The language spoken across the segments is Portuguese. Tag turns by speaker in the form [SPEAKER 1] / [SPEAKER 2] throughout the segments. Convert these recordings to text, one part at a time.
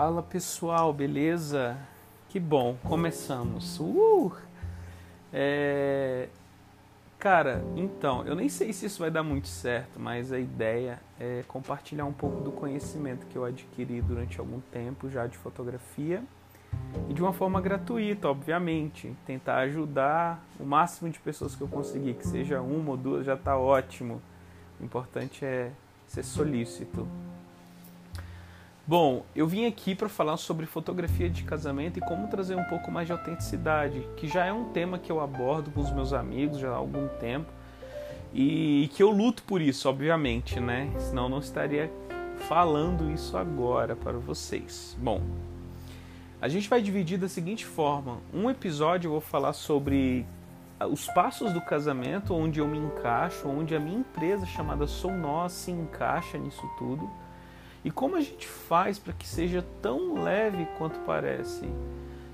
[SPEAKER 1] Fala pessoal, beleza? Que bom, começamos. Uh! É... Cara, então, eu nem sei se isso vai dar muito certo, mas a ideia é compartilhar um pouco do conhecimento que eu adquiri durante algum tempo já de fotografia e de uma forma gratuita, obviamente. Tentar ajudar o máximo de pessoas que eu conseguir, que seja uma ou duas já está ótimo. O importante é ser solícito. Bom, eu vim aqui para falar sobre fotografia de casamento e como trazer um pouco mais de autenticidade, que já é um tema que eu abordo com os meus amigos já há algum tempo e que eu luto por isso, obviamente, né? Senão não estaria falando isso agora para vocês. Bom, a gente vai dividir da seguinte forma: um episódio eu vou falar sobre os passos do casamento, onde eu me encaixo, onde a minha empresa chamada Sou Nós se encaixa nisso tudo. E como a gente faz para que seja tão leve quanto parece?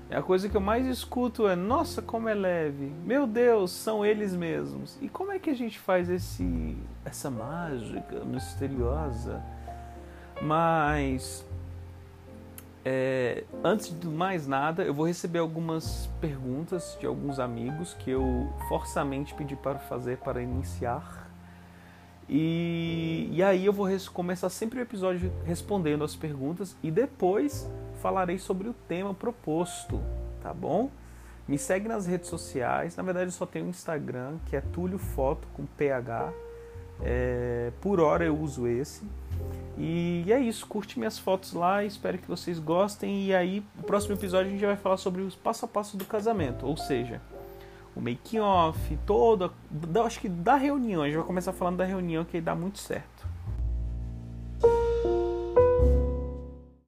[SPEAKER 1] É a coisa que eu mais escuto é: nossa, como é leve! Meu Deus, são eles mesmos. E como é que a gente faz esse essa mágica misteriosa? Mas é, antes de mais nada, eu vou receber algumas perguntas de alguns amigos que eu forçamente pedi para fazer para iniciar e, e aí eu vou começar sempre o episódio respondendo as perguntas e depois falarei sobre o tema proposto, tá bom? Me segue nas redes sociais, na verdade eu só tenho o Instagram, que é Túlio Foto com PH. É, por hora eu uso esse. E, e é isso, curte minhas fotos lá, espero que vocês gostem. E aí, no próximo episódio a gente vai falar sobre os passo a passo do casamento, ou seja, o making off, toda, acho que da reunião, a gente vai começar falando da reunião que dá muito certo.